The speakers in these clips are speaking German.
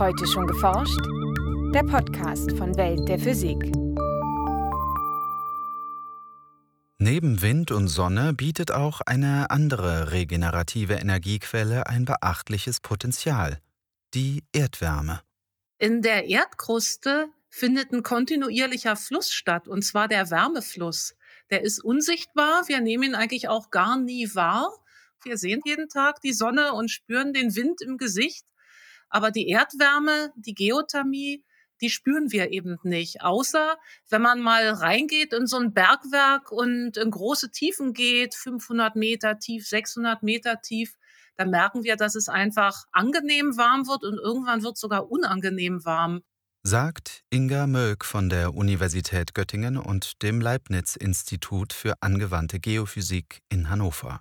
Heute schon geforscht? Der Podcast von Welt der Physik. Neben Wind und Sonne bietet auch eine andere regenerative Energiequelle ein beachtliches Potenzial, die Erdwärme. In der Erdkruste findet ein kontinuierlicher Fluss statt, und zwar der Wärmefluss. Der ist unsichtbar, wir nehmen ihn eigentlich auch gar nie wahr. Wir sehen jeden Tag die Sonne und spüren den Wind im Gesicht, aber die Erdwärme, die Geothermie, die spüren wir eben nicht. Außer wenn man mal reingeht in so ein Bergwerk und in große Tiefen geht, 500 Meter tief, 600 Meter tief, dann merken wir, dass es einfach angenehm warm wird und irgendwann wird es sogar unangenehm warm. Sagt Inga Möck von der Universität Göttingen und dem Leibniz-Institut für angewandte Geophysik in Hannover.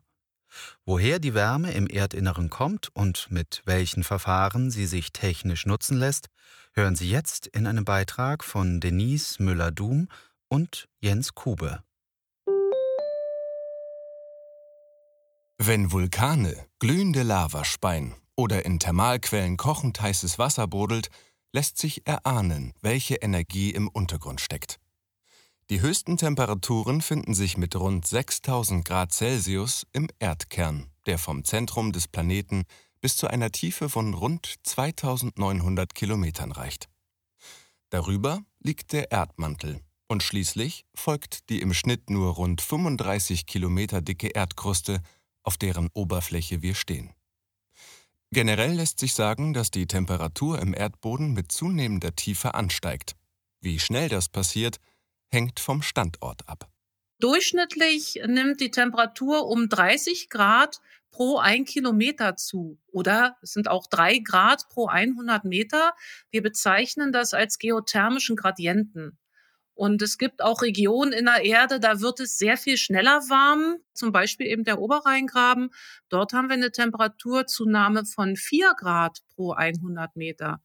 Woher die Wärme im Erdinneren kommt und mit welchen Verfahren sie sich technisch nutzen lässt, hören Sie jetzt in einem Beitrag von Denise Müller-Dum und Jens Kube. Wenn Vulkane glühende Lava speien oder in Thermalquellen kochend heißes Wasser brodelt, lässt sich erahnen, welche Energie im Untergrund steckt. Die höchsten Temperaturen finden sich mit rund 6000 Grad Celsius im Erdkern, der vom Zentrum des Planeten bis zu einer Tiefe von rund 2900 Kilometern reicht. Darüber liegt der Erdmantel und schließlich folgt die im Schnitt nur rund 35 Kilometer dicke Erdkruste, auf deren Oberfläche wir stehen. Generell lässt sich sagen, dass die Temperatur im Erdboden mit zunehmender Tiefe ansteigt. Wie schnell das passiert, hängt vom Standort ab. Durchschnittlich nimmt die Temperatur um 30 Grad pro ein Kilometer zu. Oder es sind auch drei Grad pro 100 Meter. Wir bezeichnen das als geothermischen Gradienten. Und es gibt auch Regionen in der Erde, da wird es sehr viel schneller warm, zum Beispiel eben der Oberrheingraben. Dort haben wir eine Temperaturzunahme von vier Grad pro 100 Meter.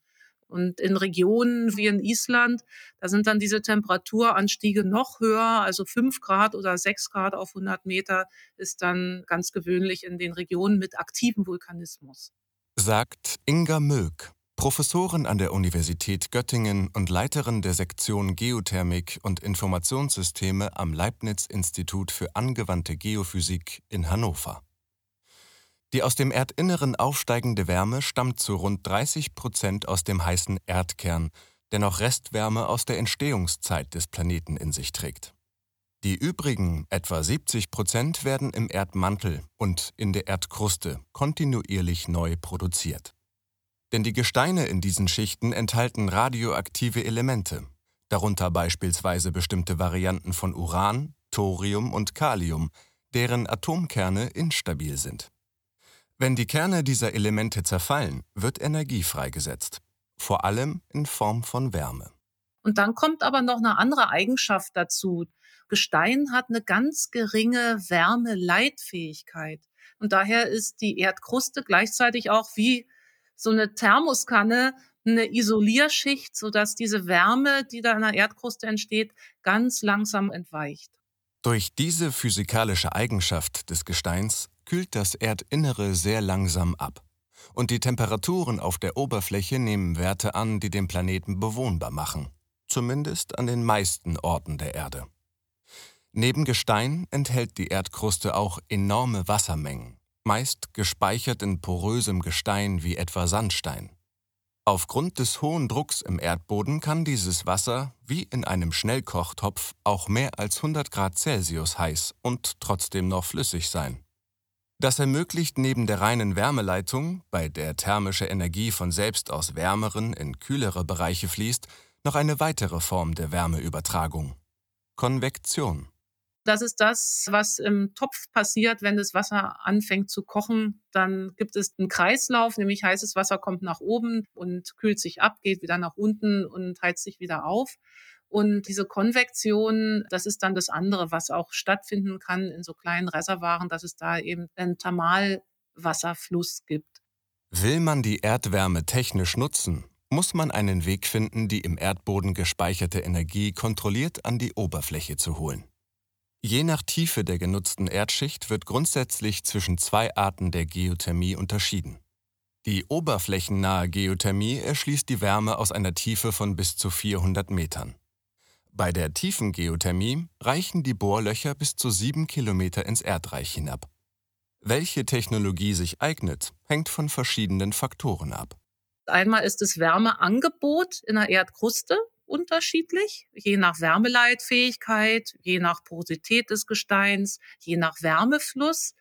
Und in Regionen wie in Island, da sind dann diese Temperaturanstiege noch höher, also fünf Grad oder sechs Grad auf 100 Meter ist dann ganz gewöhnlich in den Regionen mit aktivem Vulkanismus. Sagt Inga Möck, Professorin an der Universität Göttingen und Leiterin der Sektion Geothermik und Informationssysteme am Leibniz-Institut für angewandte Geophysik in Hannover. Die aus dem Erdinneren aufsteigende Wärme stammt zu rund 30 Prozent aus dem heißen Erdkern, der noch Restwärme aus der Entstehungszeit des Planeten in sich trägt. Die übrigen etwa 70 Prozent werden im Erdmantel und in der Erdkruste kontinuierlich neu produziert. Denn die Gesteine in diesen Schichten enthalten radioaktive Elemente, darunter beispielsweise bestimmte Varianten von Uran, Thorium und Kalium, deren Atomkerne instabil sind. Wenn die Kerne dieser Elemente zerfallen, wird Energie freigesetzt, vor allem in Form von Wärme. Und dann kommt aber noch eine andere Eigenschaft dazu. Gestein hat eine ganz geringe Wärmeleitfähigkeit. Und daher ist die Erdkruste gleichzeitig auch wie so eine Thermoskanne eine Isolierschicht, sodass diese Wärme, die da in der Erdkruste entsteht, ganz langsam entweicht. Durch diese physikalische Eigenschaft des Gesteins kühlt das Erdinnere sehr langsam ab. Und die Temperaturen auf der Oberfläche nehmen Werte an, die den Planeten bewohnbar machen. Zumindest an den meisten Orten der Erde. Neben Gestein enthält die Erdkruste auch enorme Wassermengen, meist gespeichert in porösem Gestein wie etwa Sandstein. Aufgrund des hohen Drucks im Erdboden kann dieses Wasser, wie in einem Schnellkochtopf, auch mehr als 100 Grad Celsius heiß und trotzdem noch flüssig sein. Das ermöglicht neben der reinen Wärmeleitung, bei der thermische Energie von selbst aus wärmeren in kühlere Bereiche fließt, noch eine weitere Form der Wärmeübertragung. Konvektion. Das ist das, was im Topf passiert, wenn das Wasser anfängt zu kochen. Dann gibt es einen Kreislauf, nämlich heißes Wasser kommt nach oben und kühlt sich ab, geht wieder nach unten und heizt sich wieder auf. Und diese Konvektion, das ist dann das andere, was auch stattfinden kann in so kleinen Reservoiren, dass es da eben einen Thermalwasserfluss gibt. Will man die Erdwärme technisch nutzen, muss man einen Weg finden, die im Erdboden gespeicherte Energie kontrolliert an die Oberfläche zu holen. Je nach Tiefe der genutzten Erdschicht wird grundsätzlich zwischen zwei Arten der Geothermie unterschieden. Die oberflächennahe Geothermie erschließt die Wärme aus einer Tiefe von bis zu 400 Metern. Bei der tiefen Geothermie reichen die Bohrlöcher bis zu sieben Kilometer ins Erdreich hinab. Welche Technologie sich eignet, hängt von verschiedenen Faktoren ab. Einmal ist das Wärmeangebot in der Erdkruste unterschiedlich, je nach Wärmeleitfähigkeit, je nach Porosität des Gesteins, je nach Wärmefluss.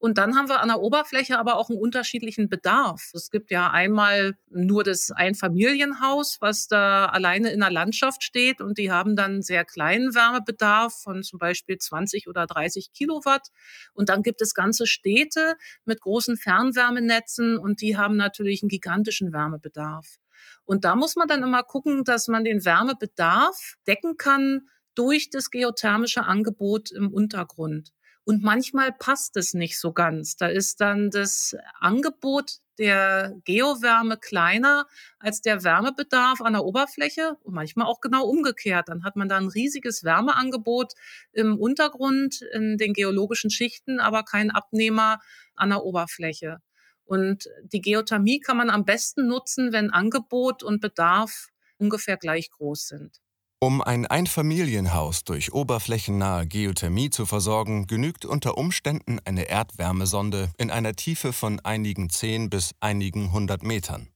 Und dann haben wir an der Oberfläche aber auch einen unterschiedlichen Bedarf. Es gibt ja einmal nur das Einfamilienhaus, was da alleine in der Landschaft steht und die haben dann sehr kleinen Wärmebedarf von zum Beispiel 20 oder 30 Kilowatt. Und dann gibt es ganze Städte mit großen Fernwärmenetzen und die haben natürlich einen gigantischen Wärmebedarf. Und da muss man dann immer gucken, dass man den Wärmebedarf decken kann durch das geothermische Angebot im Untergrund. Und manchmal passt es nicht so ganz. Da ist dann das Angebot der Geowärme kleiner als der Wärmebedarf an der Oberfläche und manchmal auch genau umgekehrt. Dann hat man da ein riesiges Wärmeangebot im Untergrund, in den geologischen Schichten, aber kein Abnehmer an der Oberfläche. Und die Geothermie kann man am besten nutzen, wenn Angebot und Bedarf ungefähr gleich groß sind. Um ein Einfamilienhaus durch oberflächennahe Geothermie zu versorgen, genügt unter Umständen eine Erdwärmesonde in einer Tiefe von einigen zehn bis einigen hundert Metern.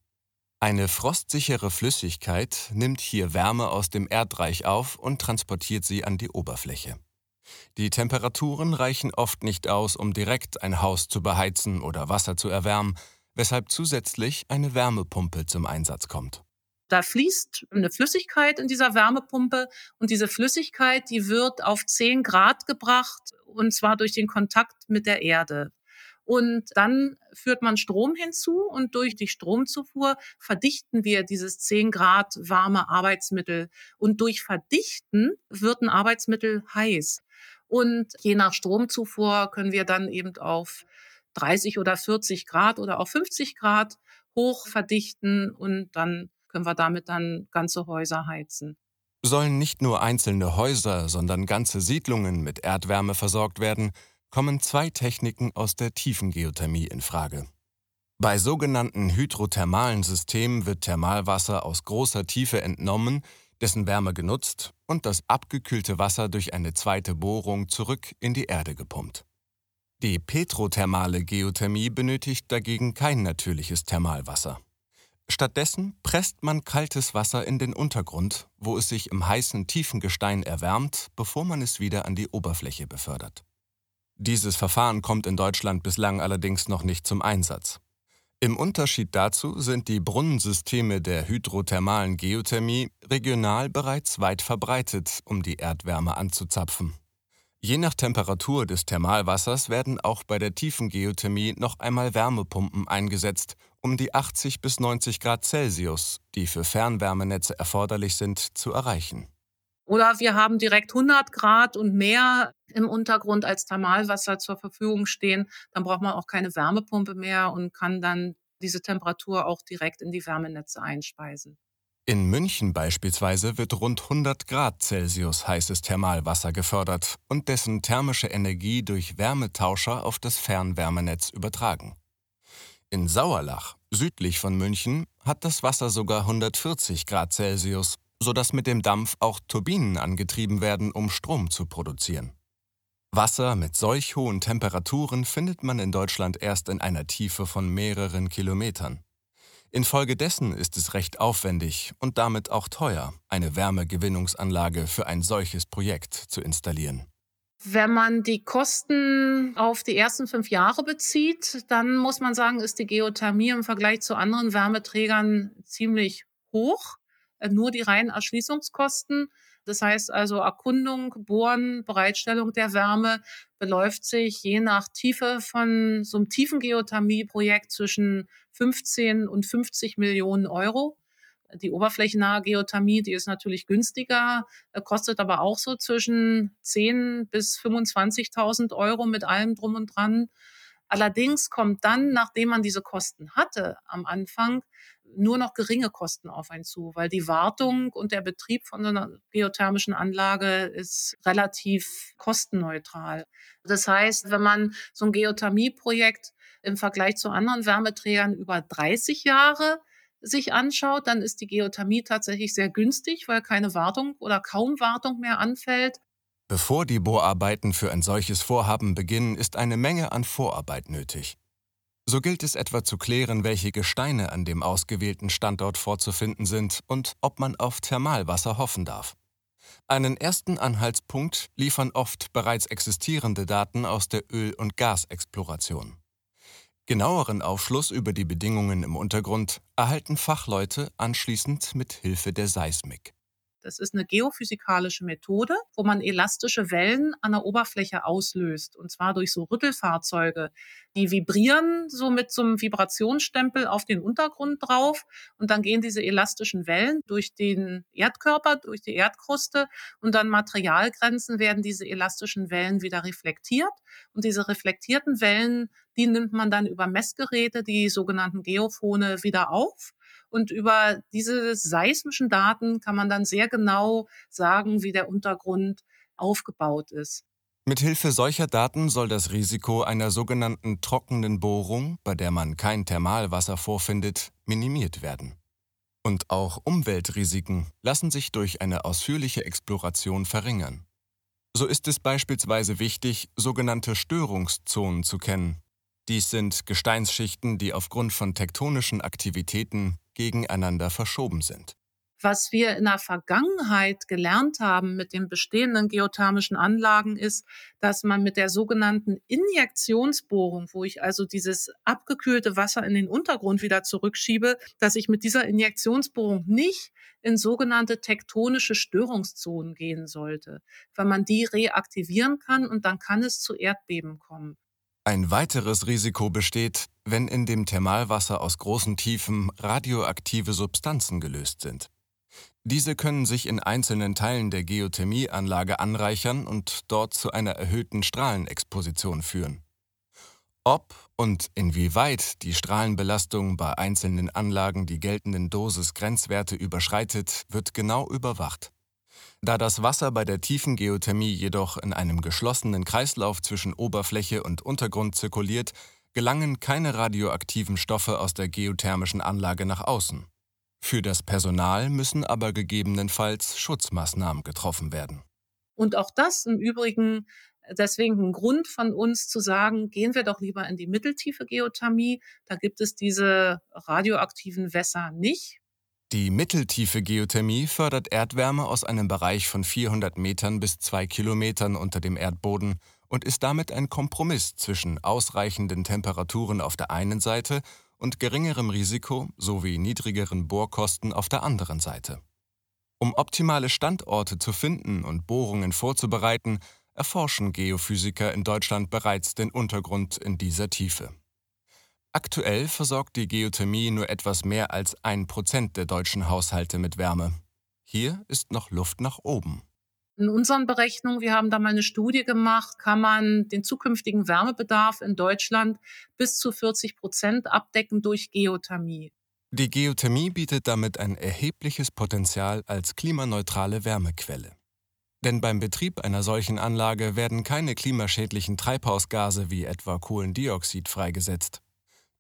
Eine frostsichere Flüssigkeit nimmt hier Wärme aus dem Erdreich auf und transportiert sie an die Oberfläche. Die Temperaturen reichen oft nicht aus, um direkt ein Haus zu beheizen oder Wasser zu erwärmen, weshalb zusätzlich eine Wärmepumpe zum Einsatz kommt. Da fließt eine Flüssigkeit in dieser Wärmepumpe und diese Flüssigkeit, die wird auf 10 Grad gebracht und zwar durch den Kontakt mit der Erde. Und dann führt man Strom hinzu und durch die Stromzufuhr verdichten wir dieses 10 Grad warme Arbeitsmittel. Und durch Verdichten wird ein Arbeitsmittel heiß. Und je nach Stromzufuhr können wir dann eben auf 30 oder 40 Grad oder auf 50 Grad hoch verdichten und dann können wir damit dann ganze Häuser heizen. Sollen nicht nur einzelne Häuser, sondern ganze Siedlungen mit Erdwärme versorgt werden, kommen zwei Techniken aus der tiefen Geothermie in Frage. Bei sogenannten hydrothermalen Systemen wird Thermalwasser aus großer Tiefe entnommen, dessen Wärme genutzt und das abgekühlte Wasser durch eine zweite Bohrung zurück in die Erde gepumpt. Die petrothermale Geothermie benötigt dagegen kein natürliches Thermalwasser. Stattdessen presst man kaltes Wasser in den Untergrund, wo es sich im heißen tiefen Gestein erwärmt, bevor man es wieder an die Oberfläche befördert. Dieses Verfahren kommt in Deutschland bislang allerdings noch nicht zum Einsatz. Im Unterschied dazu sind die Brunnensysteme der hydrothermalen Geothermie regional bereits weit verbreitet, um die Erdwärme anzuzapfen. Je nach Temperatur des Thermalwassers werden auch bei der tiefen Geothermie noch einmal Wärmepumpen eingesetzt, um die 80 bis 90 Grad Celsius, die für Fernwärmenetze erforderlich sind, zu erreichen. Oder wir haben direkt 100 Grad und mehr im Untergrund als Thermalwasser zur Verfügung stehen. Dann braucht man auch keine Wärmepumpe mehr und kann dann diese Temperatur auch direkt in die Wärmenetze einspeisen. In München beispielsweise wird rund 100 Grad Celsius heißes Thermalwasser gefördert und dessen thermische Energie durch Wärmetauscher auf das Fernwärmenetz übertragen. In Sauerlach, südlich von München, hat das Wasser sogar 140 Grad Celsius, sodass mit dem Dampf auch Turbinen angetrieben werden, um Strom zu produzieren. Wasser mit solch hohen Temperaturen findet man in Deutschland erst in einer Tiefe von mehreren Kilometern. Infolgedessen ist es recht aufwendig und damit auch teuer, eine Wärmegewinnungsanlage für ein solches Projekt zu installieren. Wenn man die Kosten auf die ersten fünf Jahre bezieht, dann muss man sagen, ist die Geothermie im Vergleich zu anderen Wärmeträgern ziemlich hoch. Äh, nur die reinen Erschließungskosten, das heißt also Erkundung, Bohren, Bereitstellung der Wärme beläuft sich je nach Tiefe von so einem tiefen Geothermieprojekt zwischen 15 und 50 Millionen Euro. Die oberflächennahe Geothermie, die ist natürlich günstiger, äh, kostet aber auch so zwischen 10 bis 25.000 Euro mit allem drum und dran. Allerdings kommt dann, nachdem man diese Kosten hatte am Anfang, nur noch geringe Kosten auf einen zu, weil die Wartung und der Betrieb von einer geothermischen Anlage ist relativ kostenneutral. Das heißt, wenn man so ein Geothermieprojekt im Vergleich zu anderen Wärmeträgern über 30 Jahre sich anschaut, dann ist die Geothermie tatsächlich sehr günstig, weil keine Wartung oder kaum Wartung mehr anfällt. Bevor die Bohrarbeiten für ein solches Vorhaben beginnen, ist eine Menge an Vorarbeit nötig. So gilt es etwa zu klären, welche Gesteine an dem ausgewählten Standort vorzufinden sind und ob man auf Thermalwasser hoffen darf. Einen ersten Anhaltspunkt liefern oft bereits existierende Daten aus der Öl- und Gasexploration. Genaueren Aufschluss über die Bedingungen im Untergrund erhalten Fachleute anschließend mit Hilfe der Seismik. Das ist eine geophysikalische Methode, wo man elastische Wellen an der Oberfläche auslöst. Und zwar durch so Rüttelfahrzeuge. Die vibrieren so mit so einem Vibrationsstempel auf den Untergrund drauf. Und dann gehen diese elastischen Wellen durch den Erdkörper, durch die Erdkruste. Und dann Materialgrenzen werden diese elastischen Wellen wieder reflektiert. Und diese reflektierten Wellen, die nimmt man dann über Messgeräte, die sogenannten Geophone, wieder auf. Und über diese seismischen Daten kann man dann sehr genau sagen, wie der Untergrund aufgebaut ist. Mithilfe solcher Daten soll das Risiko einer sogenannten trockenen Bohrung, bei der man kein Thermalwasser vorfindet, minimiert werden. Und auch Umweltrisiken lassen sich durch eine ausführliche Exploration verringern. So ist es beispielsweise wichtig, sogenannte Störungszonen zu kennen. Dies sind Gesteinsschichten, die aufgrund von tektonischen Aktivitäten gegeneinander verschoben sind. Was wir in der Vergangenheit gelernt haben mit den bestehenden geothermischen Anlagen ist, dass man mit der sogenannten Injektionsbohrung, wo ich also dieses abgekühlte Wasser in den Untergrund wieder zurückschiebe, dass ich mit dieser Injektionsbohrung nicht in sogenannte tektonische Störungszonen gehen sollte, weil man die reaktivieren kann und dann kann es zu Erdbeben kommen. Ein weiteres Risiko besteht, wenn in dem Thermalwasser aus großen Tiefen radioaktive Substanzen gelöst sind. Diese können sich in einzelnen Teilen der Geothermieanlage anreichern und dort zu einer erhöhten Strahlenexposition führen. Ob und inwieweit die Strahlenbelastung bei einzelnen Anlagen die geltenden Dosisgrenzwerte überschreitet, wird genau überwacht. Da das Wasser bei der tiefen Geothermie jedoch in einem geschlossenen Kreislauf zwischen Oberfläche und Untergrund zirkuliert, gelangen keine radioaktiven Stoffe aus der geothermischen Anlage nach außen. Für das Personal müssen aber gegebenenfalls Schutzmaßnahmen getroffen werden. Und auch das im Übrigen deswegen ein Grund von uns zu sagen, gehen wir doch lieber in die mitteltiefe Geothermie. Da gibt es diese radioaktiven Wässer nicht. Die mitteltiefe Geothermie fördert Erdwärme aus einem Bereich von 400 Metern bis 2 Kilometern unter dem Erdboden und ist damit ein Kompromiss zwischen ausreichenden Temperaturen auf der einen Seite und geringerem Risiko sowie niedrigeren Bohrkosten auf der anderen Seite. Um optimale Standorte zu finden und Bohrungen vorzubereiten, erforschen Geophysiker in Deutschland bereits den Untergrund in dieser Tiefe. Aktuell versorgt die Geothermie nur etwas mehr als ein Prozent der deutschen Haushalte mit Wärme. Hier ist noch Luft nach oben. In unseren Berechnungen, wir haben da mal eine Studie gemacht, kann man den zukünftigen Wärmebedarf in Deutschland bis zu 40 Prozent abdecken durch Geothermie. Die Geothermie bietet damit ein erhebliches Potenzial als klimaneutrale Wärmequelle. Denn beim Betrieb einer solchen Anlage werden keine klimaschädlichen Treibhausgase wie etwa Kohlendioxid freigesetzt.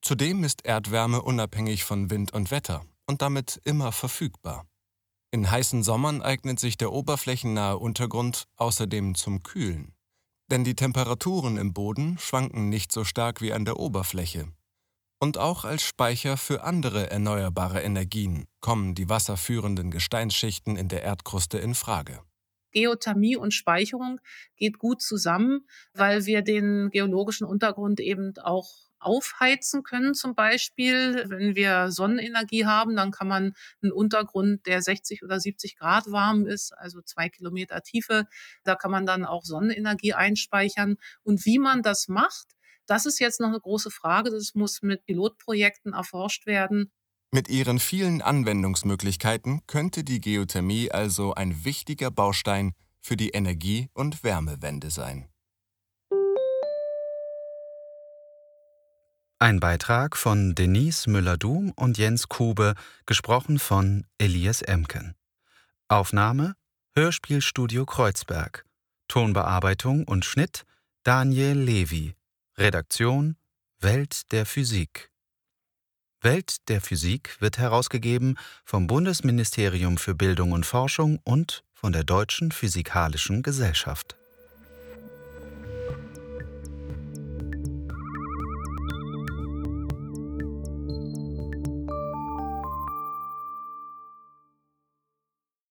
Zudem ist Erdwärme unabhängig von Wind und Wetter und damit immer verfügbar. In heißen Sommern eignet sich der oberflächennahe Untergrund außerdem zum Kühlen. Denn die Temperaturen im Boden schwanken nicht so stark wie an der Oberfläche. Und auch als Speicher für andere erneuerbare Energien kommen die wasserführenden Gesteinsschichten in der Erdkruste in Frage. Geothermie und Speicherung geht gut zusammen, weil wir den geologischen Untergrund eben auch aufheizen können zum Beispiel. Wenn wir Sonnenenergie haben, dann kann man einen Untergrund, der 60 oder 70 Grad warm ist, also zwei Kilometer Tiefe, da kann man dann auch Sonnenenergie einspeichern. Und wie man das macht, das ist jetzt noch eine große Frage. Das muss mit Pilotprojekten erforscht werden. Mit ihren vielen Anwendungsmöglichkeiten könnte die Geothermie also ein wichtiger Baustein für die Energie- und Wärmewende sein. Ein Beitrag von Denise Müller-Dum und Jens Kube, gesprochen von Elias Emken. Aufnahme Hörspielstudio Kreuzberg. Tonbearbeitung und Schnitt Daniel Levi. Redaktion Welt der Physik. Welt der Physik wird herausgegeben vom Bundesministerium für Bildung und Forschung und von der Deutschen Physikalischen Gesellschaft.